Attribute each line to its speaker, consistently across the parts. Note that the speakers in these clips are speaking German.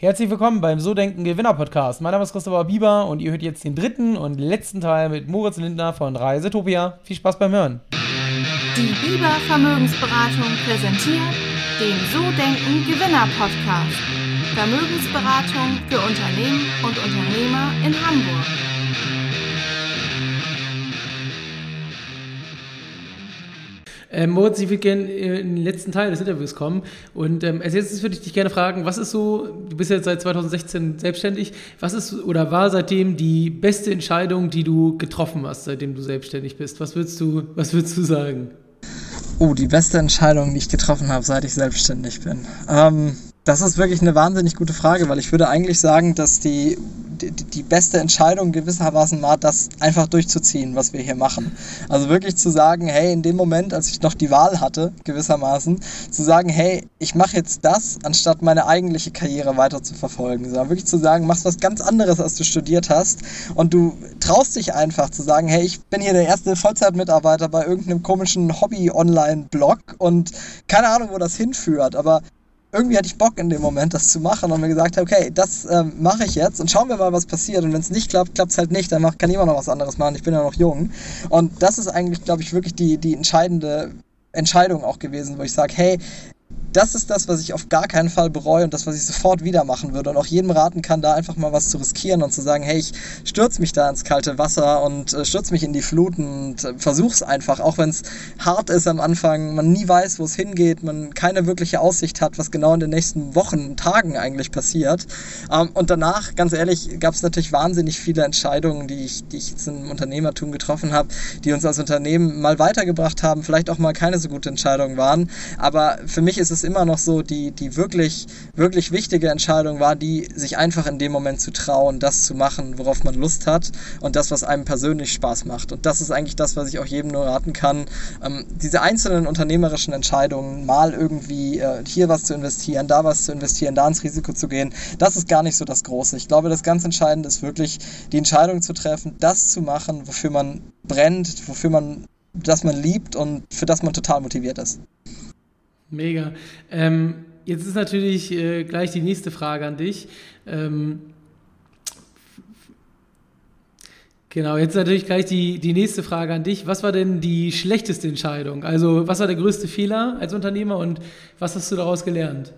Speaker 1: Herzlich willkommen beim So Denken Gewinner Podcast. Mein Name ist Christopher Bieber und ihr hört jetzt den dritten und letzten Teil mit Moritz Lindner von Reisetopia. Viel Spaß beim Hören.
Speaker 2: Die Bieber Vermögensberatung präsentiert den So Denken Gewinner Podcast. Vermögensberatung für Unternehmen und Unternehmer in Hamburg.
Speaker 1: Ähm, Moritz, ich würde gerne in den letzten Teil des Interviews kommen. Und ähm, als erstes würde ich dich gerne fragen, was ist so, du bist jetzt seit 2016 selbstständig, was ist oder war seitdem die beste Entscheidung, die du getroffen hast, seitdem du selbstständig bist? Was würdest du, was würdest du sagen?
Speaker 3: Oh, die beste Entscheidung, die ich getroffen habe, seit ich selbstständig bin. Ähm, das ist wirklich eine wahnsinnig gute Frage, weil ich würde eigentlich sagen, dass die die, die beste Entscheidung gewissermaßen war, das einfach durchzuziehen, was wir hier machen. Also wirklich zu sagen, hey, in dem Moment, als ich noch die Wahl hatte, gewissermaßen, zu sagen, hey, ich mache jetzt das, anstatt meine eigentliche Karriere weiter zu verfolgen. Sondern wirklich zu sagen, machst was ganz anderes, als du studiert hast und du traust dich einfach zu sagen, hey, ich bin hier der erste Vollzeitmitarbeiter bei irgendeinem komischen Hobby-Online-Blog und keine Ahnung, wo das hinführt, aber irgendwie hatte ich Bock in dem Moment, das zu machen und mir gesagt okay, das ähm, mache ich jetzt und schauen wir mal, was passiert. Und wenn es nicht klappt, klappt es halt nicht, dann mach, kann immer noch was anderes machen. Ich bin ja noch jung. Und das ist eigentlich, glaube ich, wirklich die, die entscheidende Entscheidung auch gewesen, wo ich sage, hey, das ist das, was ich auf gar keinen Fall bereue und das, was ich sofort wieder machen würde und auch jedem raten kann, da einfach mal was zu riskieren und zu sagen, hey, ich stürze mich da ins kalte Wasser und äh, stürze mich in die Fluten und äh, versuch's einfach, auch wenn es hart ist am Anfang, man nie weiß, wo es hingeht, man keine wirkliche Aussicht hat, was genau in den nächsten Wochen, Tagen eigentlich passiert. Ähm, und danach, ganz ehrlich, gab es natürlich wahnsinnig viele Entscheidungen, die ich, die ich jetzt im Unternehmertum getroffen habe, die uns als Unternehmen mal weitergebracht haben, vielleicht auch mal keine so gute Entscheidungen waren. Aber für mich ist es es immer noch so, die, die wirklich, wirklich wichtige Entscheidung war, die sich einfach in dem Moment zu trauen, das zu machen, worauf man Lust hat und das, was einem persönlich Spaß macht. Und das ist eigentlich das, was ich auch jedem nur raten kann. Ähm, diese einzelnen unternehmerischen Entscheidungen, mal irgendwie äh, hier was zu investieren, da was zu investieren, da ins Risiko zu gehen, das ist gar nicht so das Große. Ich glaube, das ganz Entscheidende ist wirklich, die Entscheidung zu treffen, das zu machen, wofür man brennt, wofür man das man liebt und für das man total motiviert ist.
Speaker 1: Mega. Ähm, jetzt ist natürlich äh, gleich die nächste Frage an dich. Ähm, genau, jetzt ist natürlich gleich die, die nächste Frage an dich. Was war denn die schlechteste Entscheidung? Also, was war der größte Fehler als Unternehmer und was hast du daraus gelernt?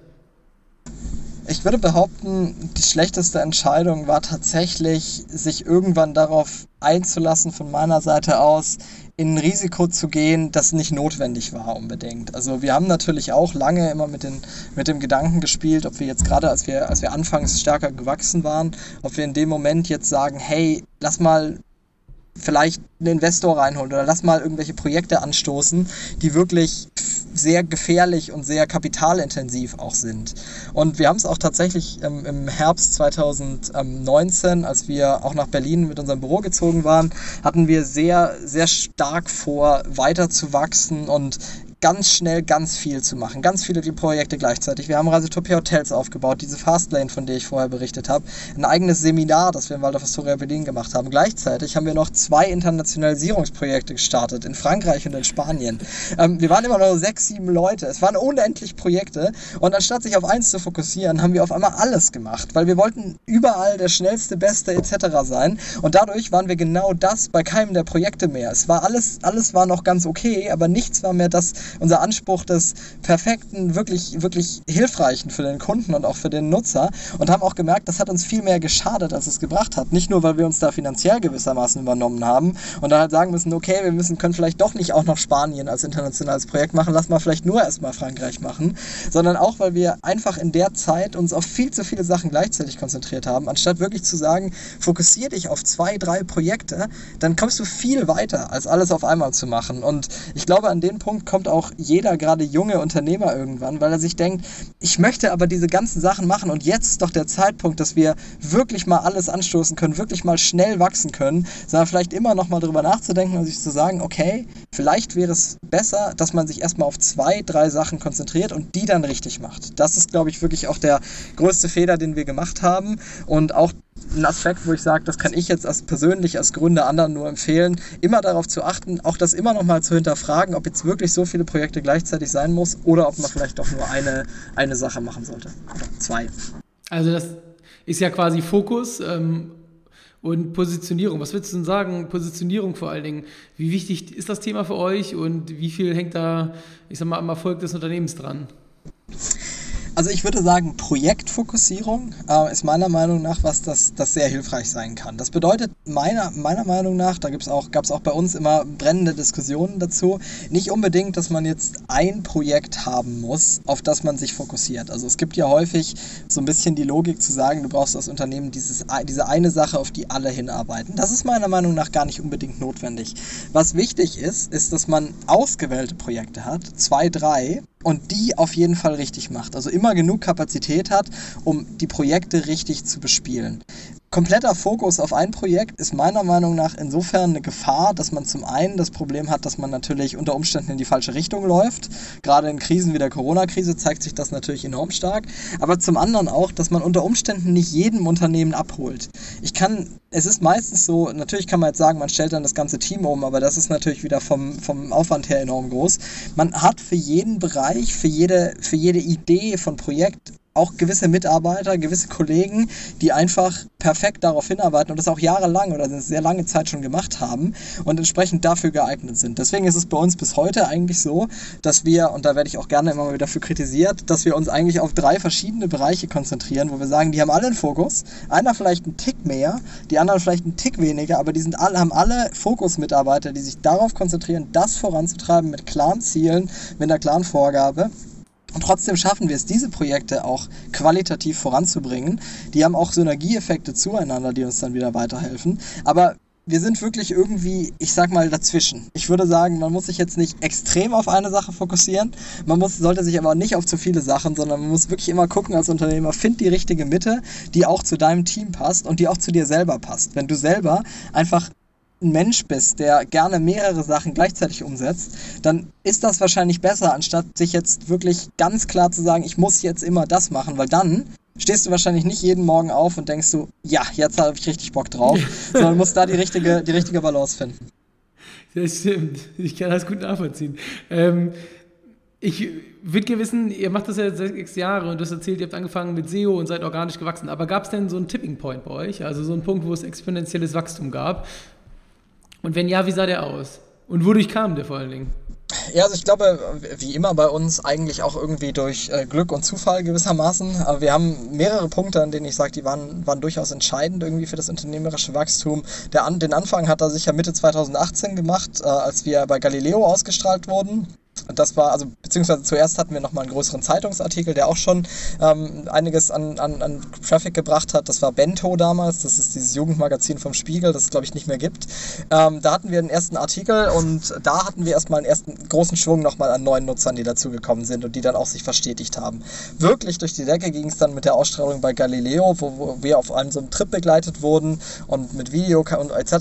Speaker 3: Ich würde behaupten, die schlechteste Entscheidung war tatsächlich, sich irgendwann darauf einzulassen von meiner Seite aus, in ein Risiko zu gehen, das nicht notwendig war unbedingt. Also wir haben natürlich auch lange immer mit, den, mit dem Gedanken gespielt, ob wir jetzt gerade, als wir, als wir anfangs stärker gewachsen waren, ob wir in dem Moment jetzt sagen, hey, lass mal vielleicht einen Investor reinholen oder lass mal irgendwelche Projekte anstoßen, die wirklich sehr gefährlich und sehr kapitalintensiv auch sind. Und wir haben es auch tatsächlich ähm, im Herbst 2019, als wir auch nach Berlin mit unserem Büro gezogen waren, hatten wir sehr, sehr stark vor, weiter zu wachsen und ganz schnell ganz viel zu machen. Ganz viele Projekte gleichzeitig. Wir haben Reisetopia Hotels aufgebaut, diese Fastlane, von der ich vorher berichtet habe. Ein eigenes Seminar, das wir in Waldorf Astoria Berlin gemacht haben. Gleichzeitig haben wir noch zwei Internationalisierungsprojekte gestartet, in Frankreich und in Spanien. Ähm, wir waren immer noch sechs, sieben Leute. Es waren unendlich Projekte. Und anstatt sich auf eins zu fokussieren, haben wir auf einmal alles gemacht, weil wir wollten überall der schnellste, beste etc. sein. Und dadurch waren wir genau das bei keinem der Projekte mehr. Es war alles, alles war noch ganz okay, aber nichts war mehr das, unser Anspruch des perfekten, wirklich, wirklich hilfreichen für den Kunden und auch für den Nutzer und haben auch gemerkt, das hat uns viel mehr geschadet, als es gebracht hat. Nicht nur, weil wir uns da finanziell gewissermaßen übernommen haben und dann halt sagen müssen, okay, wir müssen, können vielleicht doch nicht auch noch Spanien als internationales Projekt machen, lass mal vielleicht nur erstmal Frankreich machen, sondern auch, weil wir einfach in der Zeit uns auf viel zu viele Sachen gleichzeitig konzentriert haben, anstatt wirklich zu sagen, fokussier dich auf zwei, drei Projekte, dann kommst du viel weiter, als alles auf einmal zu machen. Und ich glaube, an den Punkt kommt auch auch jeder gerade junge Unternehmer irgendwann, weil er sich denkt, ich möchte aber diese ganzen Sachen machen und jetzt ist doch der Zeitpunkt, dass wir wirklich mal alles anstoßen können, wirklich mal schnell wachsen können, sondern vielleicht immer noch mal darüber nachzudenken und sich zu sagen, okay, vielleicht wäre es besser, dass man sich erstmal auf zwei, drei Sachen konzentriert und die dann richtig macht. Das ist, glaube ich, wirklich auch der größte Fehler, den wir gemacht haben und auch ein Aspekt, wo ich sage, das kann ich jetzt als persönlich als Gründer anderen nur empfehlen, immer darauf zu achten, auch das immer noch mal zu hinterfragen, ob jetzt wirklich so viele Projekte gleichzeitig sein muss oder ob man vielleicht doch nur eine, eine Sache machen sollte. Oder zwei.
Speaker 1: Also das ist ja quasi Fokus ähm, und Positionierung. Was würdest du denn sagen? Positionierung vor allen Dingen. Wie wichtig ist das Thema für euch und wie viel hängt da, ich sag mal, am Erfolg des Unternehmens dran?
Speaker 3: Also ich würde sagen, Projektfokussierung äh, ist meiner Meinung nach was, das, das sehr hilfreich sein kann. Das bedeutet meiner, meiner Meinung nach, da gibt's auch, gab es auch bei uns immer brennende Diskussionen dazu, nicht unbedingt, dass man jetzt ein Projekt haben muss, auf das man sich fokussiert. Also es gibt ja häufig so ein bisschen die Logik zu sagen, du brauchst das Unternehmen dieses, diese eine Sache, auf die alle hinarbeiten. Das ist meiner Meinung nach gar nicht unbedingt notwendig. Was wichtig ist, ist, dass man ausgewählte Projekte hat, zwei, drei, und die auf jeden Fall richtig macht. Also immer genug Kapazität hat, um die Projekte richtig zu bespielen kompletter Fokus auf ein Projekt ist meiner Meinung nach insofern eine Gefahr, dass man zum einen das Problem hat, dass man natürlich unter Umständen in die falsche Richtung läuft. Gerade in Krisen wie der Corona-Krise zeigt sich das natürlich enorm stark. Aber zum anderen auch, dass man unter Umständen nicht jedem Unternehmen abholt. Ich kann, es ist meistens so, natürlich kann man jetzt sagen, man stellt dann das ganze Team um, aber das ist natürlich wieder vom, vom Aufwand her enorm groß. Man hat für jeden Bereich, für jede, für jede Idee von Projekt auch gewisse Mitarbeiter, gewisse Kollegen, die einfach perfekt darauf hinarbeiten und das auch jahrelang oder eine sehr lange Zeit schon gemacht haben und entsprechend dafür geeignet sind. Deswegen ist es bei uns bis heute eigentlich so, dass wir, und da werde ich auch gerne immer mal wieder dafür kritisiert, dass wir uns eigentlich auf drei verschiedene Bereiche konzentrieren, wo wir sagen, die haben alle einen Fokus. Einer vielleicht einen Tick mehr, die anderen vielleicht einen Tick weniger, aber die sind alle, haben alle Fokusmitarbeiter, die sich darauf konzentrieren, das voranzutreiben mit klaren Zielen, mit einer klaren Vorgabe und trotzdem schaffen wir es, diese Projekte auch qualitativ voranzubringen. Die haben auch Synergieeffekte zueinander, die uns dann wieder weiterhelfen. Aber wir sind wirklich irgendwie, ich sag mal, dazwischen. Ich würde sagen, man muss sich jetzt nicht extrem auf eine Sache fokussieren. Man muss, sollte sich aber nicht auf zu viele Sachen, sondern man muss wirklich immer gucken als Unternehmer, find die richtige Mitte, die auch zu deinem Team passt und die auch zu dir selber passt. Wenn du selber einfach ein Mensch bist, der gerne mehrere Sachen gleichzeitig umsetzt, dann ist das wahrscheinlich besser, anstatt sich jetzt wirklich ganz klar zu sagen, ich muss jetzt immer das machen, weil dann stehst du wahrscheinlich nicht jeden Morgen auf und denkst du, ja, jetzt habe ich richtig Bock drauf, sondern musst da die richtige, die richtige Balance finden.
Speaker 1: Das stimmt. Ich kann das gut nachvollziehen. Ähm, ich würde gerne wissen, ihr macht das ja seit sechs Jahre und du hast erzählt, ihr habt angefangen mit SEO und seid organisch gewachsen. Aber gab es denn so einen Tipping Point bei euch? Also so einen Punkt, wo es exponentielles Wachstum gab? Und wenn ja, wie sah der aus? Und wodurch kam der vor allen Dingen?
Speaker 3: Ja, also ich glaube, wie immer bei uns eigentlich auch irgendwie durch äh, Glück und Zufall gewissermaßen. Aber wir haben mehrere Punkte, an denen ich sage, die waren, waren durchaus entscheidend irgendwie für das unternehmerische Wachstum. Der, den Anfang hat er sicher Mitte 2018 gemacht, äh, als wir bei Galileo ausgestrahlt wurden. Das war, also beziehungsweise zuerst hatten wir nochmal einen größeren Zeitungsartikel, der auch schon ähm, einiges an, an, an Traffic gebracht hat. Das war Bento damals, das ist dieses Jugendmagazin vom Spiegel, das es glaube ich nicht mehr gibt. Ähm, da hatten wir den ersten Artikel und da hatten wir erstmal einen ersten großen Schwung nochmal an neuen Nutzern, die dazugekommen sind und die dann auch sich verstetigt haben. Wirklich durch die Decke ging es dann mit der Ausstrahlung bei Galileo, wo, wo wir auf einem so einem Trip begleitet wurden und mit Video und etc.,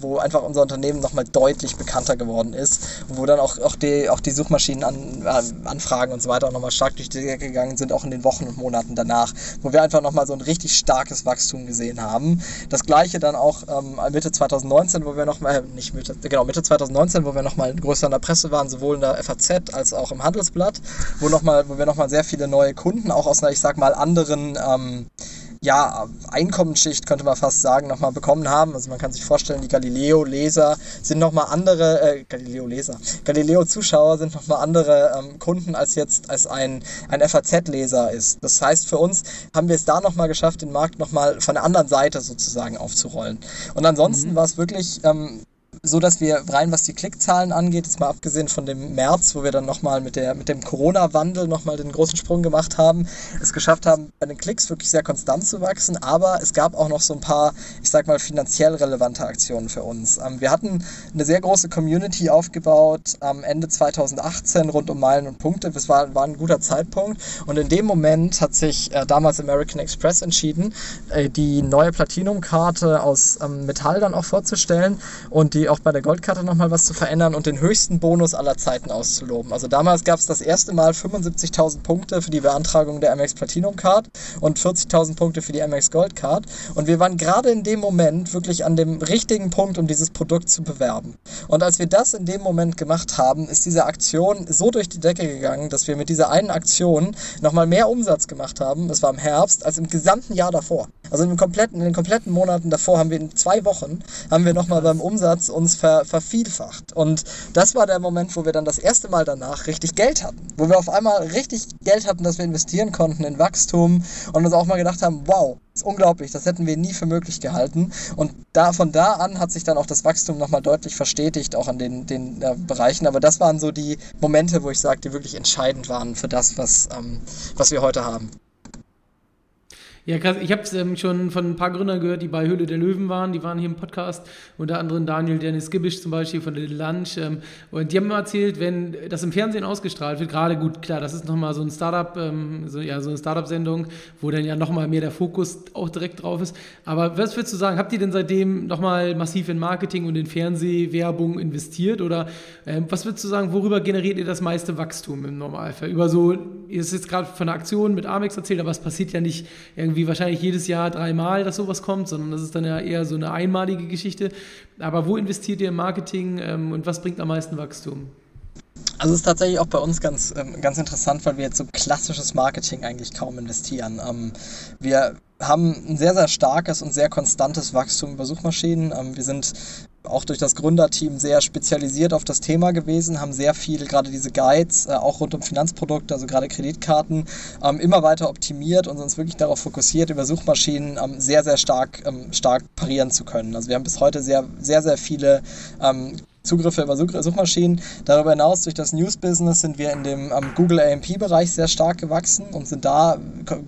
Speaker 3: wo einfach unser Unternehmen nochmal deutlich bekannter geworden ist und wo dann auch, auch die, auch die Suchmaschinenanfragen äh, und so weiter auch nochmal stark durch die Decke gegangen sind, auch in den Wochen und Monaten danach, wo wir einfach nochmal so ein richtig starkes Wachstum gesehen haben. Das gleiche dann auch ähm, Mitte 2019, wo wir nochmal, äh, nicht Mitte, genau, Mitte 2019, wo wir nochmal größer in der Presse waren, sowohl in der FAZ als auch im Handelsblatt, wo, noch mal, wo wir nochmal sehr viele neue Kunden auch aus einer, ich sag mal, anderen ähm, ja, Einkommensschicht, könnte man fast sagen, nochmal bekommen haben. Also man kann sich vorstellen, die Galileo-Leser sind nochmal andere, äh, Galileo-Leser, Galileo-Zuschauer sind nochmal andere ähm, Kunden als jetzt als ein, ein FAZ-Leser ist. Das heißt, für uns haben wir es da nochmal geschafft, den Markt nochmal von der anderen Seite sozusagen aufzurollen. Und ansonsten mhm. war es wirklich ähm, so, dass wir rein, was die Klickzahlen angeht, jetzt mal abgesehen von dem März, wo wir dann nochmal mit, mit dem Corona-Wandel nochmal den großen Sprung gemacht haben, es geschafft haben, bei den Klicks wirklich sehr konstant zu wachsen, aber es gab auch noch so ein paar, ich sag mal, finanziell relevante Aktionen für uns. Ähm, wir hatten eine sehr große Community aufgebaut am Ende 2018 rund um Meilen und Punkte. Das war, war ein guter Zeitpunkt und in dem Moment hat sich äh, damals American Express entschieden, äh, die neue Platinum-Karte aus ähm, Metall dann auch vorzustellen und die auch bei der Goldkarte nochmal was zu verändern und den höchsten Bonus aller Zeiten auszuloben. Also damals gab es das erste Mal 75.000 Punkte für die Beantragung der Amex Platinum Card und 40.000 Punkte für die Amex Gold Card. Und wir waren gerade in dem Moment wirklich an dem richtigen Punkt, um dieses Produkt zu bewerben. Und als wir das in dem Moment gemacht haben, ist diese Aktion so durch die Decke gegangen, dass wir mit dieser einen Aktion nochmal mehr Umsatz gemacht haben, das war im Herbst, als im gesamten Jahr davor. Also im kompletten, in den kompletten Monaten davor haben wir in zwei Wochen, haben wir nochmal beim Umsatz uns ver, vervielfacht. Und das war der Moment, wo wir dann das erste Mal danach richtig Geld hatten. Wo wir auf einmal richtig Geld hatten, dass wir investieren konnten in Wachstum und uns auch mal gedacht haben, wow, ist unglaublich, das hätten wir nie für möglich gehalten. Und da, von da an hat sich dann auch das Wachstum nochmal deutlich verstetigt, auch an den, den äh, Bereichen. Aber das waren so die Momente, wo ich sage, die wirklich entscheidend waren für das, was, ähm, was wir heute haben.
Speaker 1: Ja, krass. Ich habe es ähm, schon von ein paar Gründern gehört, die bei Höhle der Löwen waren. Die waren hier im Podcast. Unter anderem Daniel Dennis Gibisch zum Beispiel von Little Lunch. Ähm, und die haben erzählt, wenn das im Fernsehen ausgestrahlt wird, gerade gut, klar, das ist nochmal so ein Startup, ähm, so, ja, so eine Startup-Sendung, wo dann ja nochmal mehr der Fokus auch direkt drauf ist. Aber was würdest du sagen, habt ihr denn seitdem nochmal massiv in Marketing und in Fernsehwerbung investiert? Oder ähm, was würdest du sagen, worüber generiert ihr das meiste Wachstum im Normalfall? Über so, ihr ist jetzt gerade von einer Aktion mit Amex erzählt, aber es passiert ja nicht irgendwie irgendwie wahrscheinlich jedes Jahr dreimal, dass sowas kommt, sondern das ist dann ja eher so eine einmalige Geschichte. Aber wo investiert ihr im Marketing ähm, und was bringt am meisten Wachstum?
Speaker 3: Also es ist tatsächlich auch bei uns ganz, ähm, ganz interessant, weil wir jetzt so klassisches Marketing eigentlich kaum investieren. Ähm, wir haben ein sehr, sehr starkes und sehr konstantes Wachstum über Suchmaschinen. Ähm, wir sind auch durch das Gründerteam sehr spezialisiert auf das Thema gewesen, haben sehr viel, gerade diese Guides, äh, auch rund um Finanzprodukte, also gerade Kreditkarten, ähm, immer weiter optimiert und uns wirklich darauf fokussiert, über Suchmaschinen ähm, sehr, sehr stark, ähm, stark parieren zu können. Also wir haben bis heute sehr, sehr, sehr viele Zugriffe über Suchmaschinen. Darüber hinaus durch das News-Business sind wir in dem ähm, Google AMP-Bereich sehr stark gewachsen und sind da,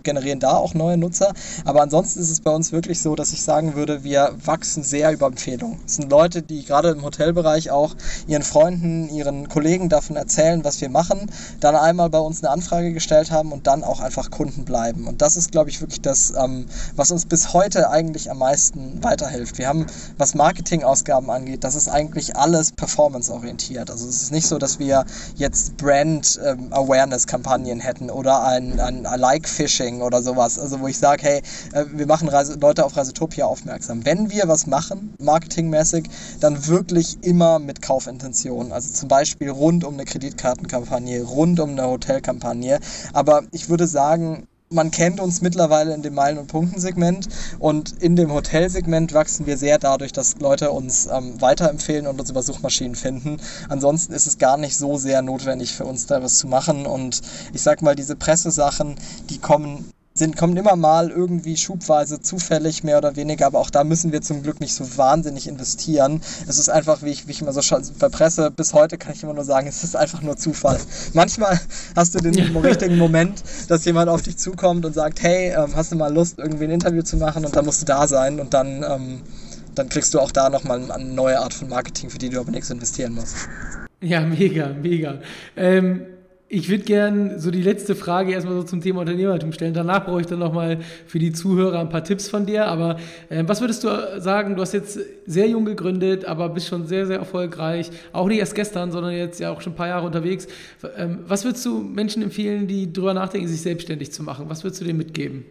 Speaker 3: generieren da auch neue Nutzer. Aber ansonsten ist es bei uns wirklich so, dass ich sagen würde, wir wachsen sehr über Empfehlungen. Es sind Leute, die gerade im Hotelbereich auch ihren Freunden, ihren Kollegen davon erzählen, was wir machen, dann einmal bei uns eine Anfrage gestellt haben und dann auch einfach Kunden bleiben. Und das ist, glaube ich, wirklich das, ähm, was uns bis heute eigentlich am meisten weiterhilft. Wir haben, was Marketingausgaben angeht, das ist eigentlich alles alles performance-orientiert. Also es ist nicht so, dass wir jetzt Brand-Awareness-Kampagnen ähm, hätten oder ein, ein Like-Phishing oder sowas. Also wo ich sage, hey, äh, wir machen Reise, Leute auf Reisetopia aufmerksam. Wenn wir was machen, marketingmäßig, dann wirklich immer mit Kaufintention. Also zum Beispiel rund um eine Kreditkartenkampagne, rund um eine Hotelkampagne. Aber ich würde sagen, man kennt uns mittlerweile in dem Meilen- und Punktensegment und in dem Hotelsegment wachsen wir sehr dadurch, dass Leute uns ähm, weiterempfehlen und uns über Suchmaschinen finden. Ansonsten ist es gar nicht so sehr notwendig für uns da was zu machen und ich sag mal, diese Pressesachen, die kommen sind, kommen immer mal irgendwie schubweise zufällig, mehr oder weniger, aber auch da müssen wir zum Glück nicht so wahnsinnig investieren. Es ist einfach, wie ich, wie ich immer so bei Presse, bis heute kann ich immer nur sagen, es ist einfach nur Zufall. Manchmal hast du den richtigen Moment, dass jemand auf dich zukommt und sagt, hey, ähm, hast du mal Lust, irgendwie ein Interview zu machen und dann musst du da sein und dann, ähm, dann kriegst du auch da nochmal eine neue Art von Marketing, für die du aber nichts investieren musst.
Speaker 1: Ja, mega, mega. Ähm ich würde gerne so die letzte Frage erstmal so zum Thema Unternehmertum stellen. Danach brauche ich dann nochmal für die Zuhörer ein paar Tipps von dir. Aber äh, was würdest du sagen? Du hast jetzt sehr jung gegründet, aber bist schon sehr, sehr erfolgreich. Auch nicht erst gestern, sondern jetzt ja auch schon ein paar Jahre unterwegs. Ähm, was würdest du Menschen empfehlen, die drüber nachdenken, sich selbstständig zu machen? Was würdest du denen mitgeben?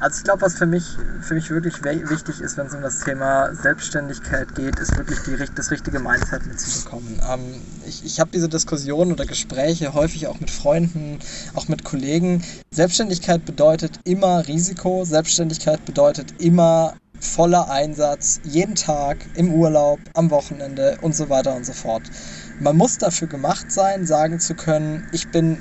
Speaker 3: Also ich glaube, was für mich, für mich wirklich wichtig ist, wenn es um das Thema Selbstständigkeit geht, ist wirklich die, das richtige Mindset mitzubekommen. Ähm, ich ich habe diese Diskussionen oder Gespräche häufig auch mit Freunden, auch mit Kollegen. Selbstständigkeit bedeutet immer Risiko, Selbstständigkeit bedeutet immer voller Einsatz, jeden Tag, im Urlaub, am Wochenende und so weiter und so fort. Man muss dafür gemacht sein, sagen zu können, ich bin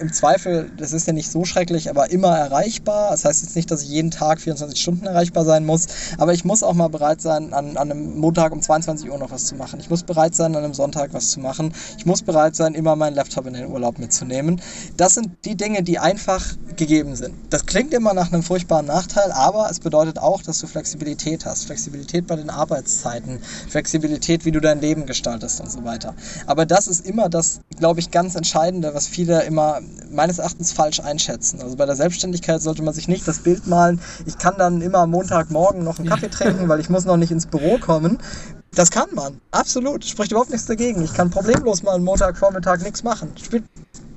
Speaker 3: im Zweifel, das ist ja nicht so schrecklich, aber immer erreichbar. Das heißt jetzt nicht, dass ich jeden Tag 24 Stunden erreichbar sein muss, aber ich muss auch mal bereit sein, an, an einem Montag um 22 Uhr noch was zu machen. Ich muss bereit sein, an einem Sonntag was zu machen. Ich muss bereit sein, immer meinen Laptop in den Urlaub mitzunehmen. Das sind die Dinge, die einfach gegeben sind. Das klingt immer nach einem furchtbaren Nachteil, aber es bedeutet auch, dass du Flexibilität hast. Flexibilität bei den Arbeitszeiten, Flexibilität, wie du dein Leben gestaltest und so weiter. Aber das ist immer das, glaube ich, ganz Entscheidende, was viele immer meines Erachtens falsch einschätzen. Also bei der Selbstständigkeit sollte man sich nicht das Bild malen, ich kann dann immer Montagmorgen noch einen Kaffee trinken, weil ich muss noch nicht ins Büro kommen. Das kann man, absolut. Spricht überhaupt nichts dagegen. Ich kann problemlos mal einen Montagvormittag nichts machen. Spielt,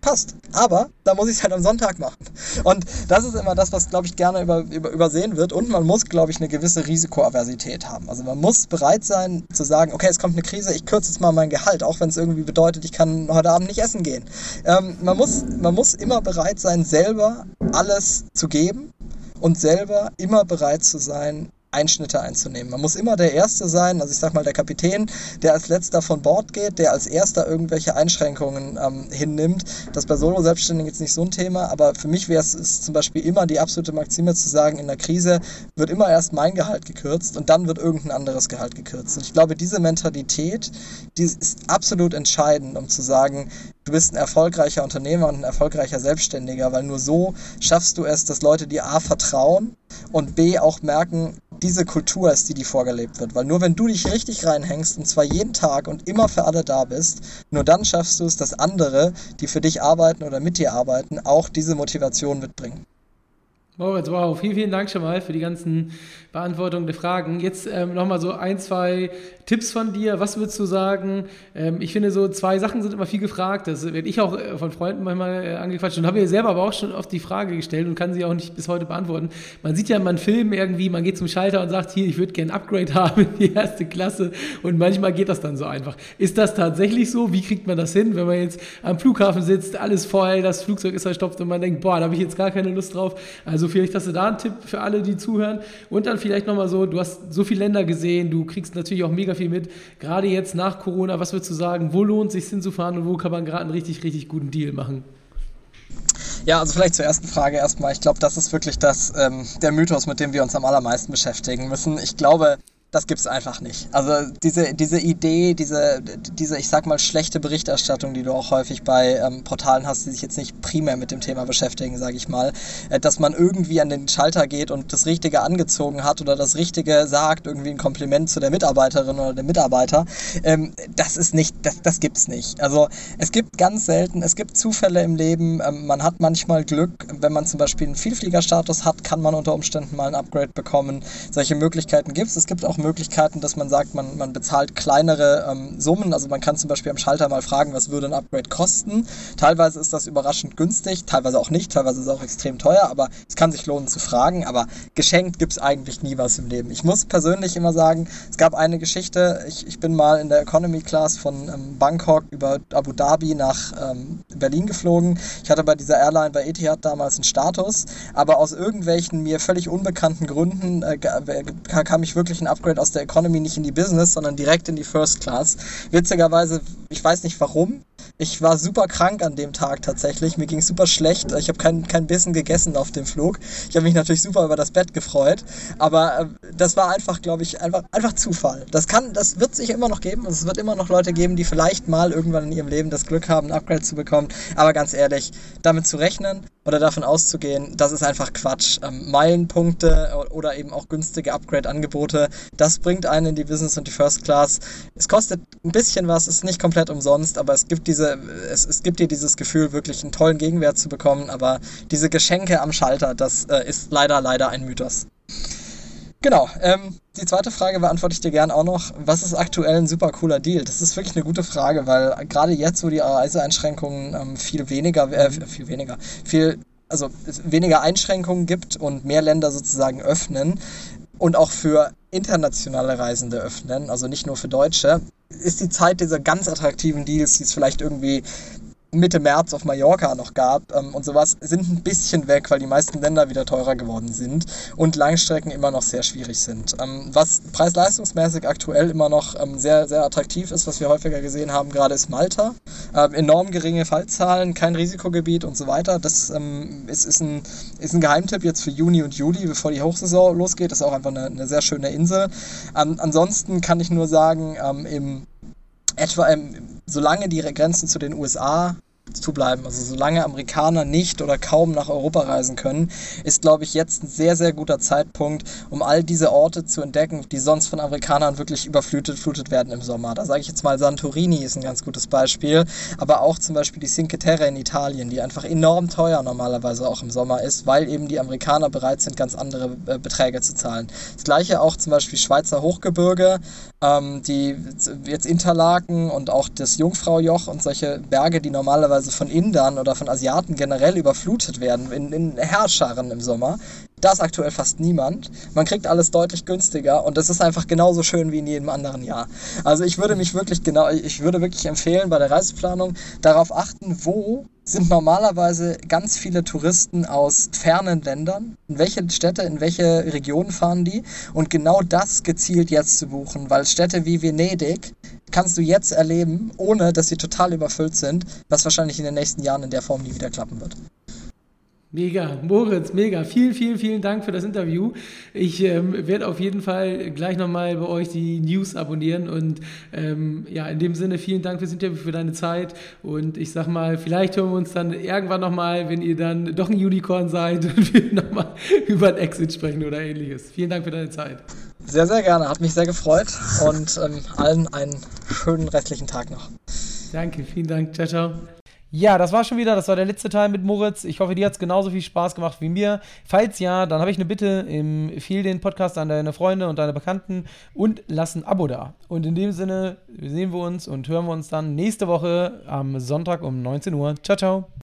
Speaker 3: passt. Aber da muss ich es halt am Sonntag machen. Und das ist immer das, was, glaube ich, gerne über, über, übersehen wird. Und man muss, glaube ich, eine gewisse Risikoaversität haben. Also man muss bereit sein zu sagen, okay, es kommt eine Krise, ich kürze jetzt mal mein Gehalt, auch wenn es irgendwie bedeutet, ich kann heute Abend nicht essen gehen. Ähm, man, muss, man muss immer bereit sein, selber alles zu geben und selber immer bereit zu sein, Einschnitte einzunehmen. Man muss immer der Erste sein, also ich sag mal der Kapitän, der als letzter von Bord geht, der als erster irgendwelche Einschränkungen ähm, hinnimmt. Das bei Solo-Selbstständigen jetzt nicht so ein Thema, aber für mich wäre es zum Beispiel immer die absolute Maxime zu sagen, in der Krise wird immer erst mein Gehalt gekürzt und dann wird irgendein anderes Gehalt gekürzt. Und ich glaube, diese Mentalität, die ist absolut entscheidend, um zu sagen, du bist ein erfolgreicher Unternehmer und ein erfolgreicher Selbstständiger, weil nur so schaffst du es, dass Leute dir A vertrauen und B auch merken, diese Kultur ist, die die vorgelebt wird. Weil nur wenn du dich richtig reinhängst und zwar jeden Tag und immer für alle da bist, nur dann schaffst du es, dass andere, die für dich arbeiten oder mit dir arbeiten, auch diese Motivation mitbringen.
Speaker 1: Moritz, wow, vielen, vielen Dank schon mal für die ganzen Beantwortungen der Fragen. Jetzt ähm, nochmal so ein, zwei Tipps von dir. Was würdest du sagen? Ähm, ich finde, so zwei Sachen sind immer viel gefragt. Das werde ich auch äh, von Freunden manchmal äh, angequatscht und habe mir selber aber auch schon oft die Frage gestellt und kann sie auch nicht bis heute beantworten. Man sieht ja in Film irgendwie, man geht zum Schalter und sagt, hier, ich würde gerne ein Upgrade haben in die erste Klasse und manchmal geht das dann so einfach. Ist das tatsächlich so? Wie kriegt man das hin, wenn man jetzt am Flughafen sitzt, alles voll, das Flugzeug ist verstopft und man denkt, boah, da habe ich jetzt gar keine Lust drauf. Also vielleicht hast du da einen Tipp für alle, die zuhören. Und dann vielleicht nochmal so, du hast so viele Länder gesehen, du kriegst natürlich auch mega viel mit. Gerade jetzt nach Corona, was würdest du sagen, wo lohnt es sich hinzufahren und wo kann man gerade einen richtig, richtig guten Deal machen?
Speaker 3: Ja, also vielleicht zur ersten Frage erstmal. Ich glaube, das ist wirklich das, ähm, der Mythos, mit dem wir uns am allermeisten beschäftigen müssen. Ich glaube, das gibt's einfach nicht. Also diese, diese Idee, diese, diese, ich sag mal, schlechte Berichterstattung, die du auch häufig bei ähm, Portalen hast, die sich jetzt nicht primär mit dem Thema beschäftigen, sage ich mal, äh, dass man irgendwie an den Schalter geht und das Richtige angezogen hat oder das Richtige sagt, irgendwie ein Kompliment zu der Mitarbeiterin oder dem Mitarbeiter, ähm, das ist nicht, das, das gibt's nicht. Also es gibt ganz selten, es gibt Zufälle im Leben, ähm, man hat manchmal Glück, wenn man zum Beispiel einen Vielfliegerstatus hat, kann man unter Umständen mal ein Upgrade bekommen. Solche Möglichkeiten gibt's. Es gibt auch Möglichkeiten, dass man sagt, man, man bezahlt kleinere ähm, Summen. Also man kann zum Beispiel am Schalter mal fragen, was würde ein Upgrade kosten. Teilweise ist das überraschend günstig, teilweise auch nicht, teilweise ist es auch extrem teuer, aber es kann sich lohnen zu fragen. Aber geschenkt gibt es eigentlich nie was im Leben. Ich muss persönlich immer sagen, es gab eine Geschichte, ich, ich bin mal in der Economy Class von ähm, Bangkok über Abu Dhabi nach ähm, Berlin geflogen. Ich hatte bei dieser Airline bei Etihad damals einen Status, aber aus irgendwelchen mir völlig unbekannten Gründen äh, kam ich wirklich ein Upgrade Upgrade aus der Economy nicht in die Business, sondern direkt in die First Class. Witzigerweise, ich weiß nicht warum, ich war super krank an dem Tag tatsächlich. Mir ging super schlecht. Ich habe kein, kein Bissen gegessen auf dem Flug. Ich habe mich natürlich super über das Bett gefreut. Aber äh, das war einfach, glaube ich, einfach, einfach Zufall. Das kann, das wird sich immer noch geben. Und es wird immer noch Leute geben, die vielleicht mal irgendwann in ihrem Leben das Glück haben, ein Upgrade zu bekommen. Aber ganz ehrlich, damit zu rechnen oder davon auszugehen, das ist einfach Quatsch. Ähm, Meilenpunkte oder eben auch günstige Upgrade-Angebote, das bringt einen in die Business und die First Class. Es kostet ein bisschen was, ist nicht komplett umsonst, aber es gibt diese, es, es gibt dir dieses Gefühl, wirklich einen tollen Gegenwert zu bekommen. Aber diese Geschenke am Schalter, das äh, ist leider, leider ein Mythos. Genau. Ähm, die zweite Frage beantworte ich dir gern auch noch. Was ist aktuell ein super cooler Deal? Das ist wirklich eine gute Frage, weil gerade jetzt, wo die Reiseeinschränkungen ähm, viel weniger, äh, viel weniger, viel, also weniger Einschränkungen gibt und mehr Länder sozusagen öffnen und auch für internationale Reisende öffnen, also nicht nur für Deutsche, ist die Zeit dieser ganz attraktiven Deals, die es vielleicht irgendwie Mitte März auf Mallorca noch gab ähm, und sowas, sind ein bisschen weg, weil die meisten Länder wieder teurer geworden sind und Langstrecken immer noch sehr schwierig sind. Ähm, was preis-leistungsmäßig aktuell immer noch ähm, sehr, sehr attraktiv ist, was wir häufiger gesehen haben, gerade ist Malta. Ähm, enorm geringe Fallzahlen, kein Risikogebiet und so weiter. Das ähm, ist, ist, ein, ist ein Geheimtipp jetzt für Juni und Juli, bevor die Hochsaison losgeht. Das ist auch einfach eine, eine sehr schöne Insel. ansonsten kann ich nur sagen, ähm, im etwa, ähm, solange die Grenzen zu den USA zu bleiben. Also solange Amerikaner nicht oder kaum nach Europa reisen können, ist, glaube ich, jetzt ein sehr, sehr guter Zeitpunkt, um all diese Orte zu entdecken, die sonst von Amerikanern wirklich überflutet flutet werden im Sommer. Da sage ich jetzt mal, Santorini ist ein ganz gutes Beispiel, aber auch zum Beispiel die Cinque Terre in Italien, die einfach enorm teuer normalerweise auch im Sommer ist, weil eben die Amerikaner bereit sind, ganz andere äh, Beträge zu zahlen. Das gleiche auch zum Beispiel Schweizer Hochgebirge, ähm, die jetzt Interlaken und auch das Jungfraujoch und solche Berge, die normalerweise von Indern oder von Asiaten generell überflutet werden, in, in Herrscharen im Sommer. Da ist aktuell fast niemand. Man kriegt alles deutlich günstiger und das ist einfach genauso schön wie in jedem anderen Jahr. Also ich würde mich wirklich genau, ich würde wirklich empfehlen bei der Reiseplanung darauf achten, wo sind normalerweise ganz viele Touristen aus fernen Ländern. In welche Städte, in welche Regionen fahren die? Und genau das gezielt jetzt zu buchen, weil Städte wie Venedig kannst du jetzt erleben, ohne dass sie total überfüllt sind, was wahrscheinlich in den nächsten Jahren in der Form nie wieder klappen wird.
Speaker 1: Mega, Moritz, mega. Vielen, vielen, vielen Dank für das Interview. Ich ähm, werde auf jeden Fall gleich nochmal bei euch die News abonnieren und ähm, ja, in dem Sinne vielen Dank fürs Interview, für deine Zeit und ich sag mal, vielleicht hören wir uns dann irgendwann nochmal, wenn ihr dann doch ein Unicorn seid und wir nochmal über ein Exit sprechen oder ähnliches. Vielen Dank für deine Zeit.
Speaker 3: Sehr, sehr gerne, hat mich sehr gefreut und ähm, allen einen schönen restlichen Tag noch.
Speaker 1: Danke, vielen Dank. Ciao, ciao. Ja, das war schon wieder, das war der letzte Teil mit Moritz. Ich hoffe, dir hat es genauso viel Spaß gemacht wie mir. Falls ja, dann habe ich eine Bitte, empfehle den Podcast an deine Freunde und deine Bekannten und lass ein Abo da. Und in dem Sinne sehen wir uns und hören wir uns dann nächste Woche am Sonntag um 19 Uhr. Ciao, ciao.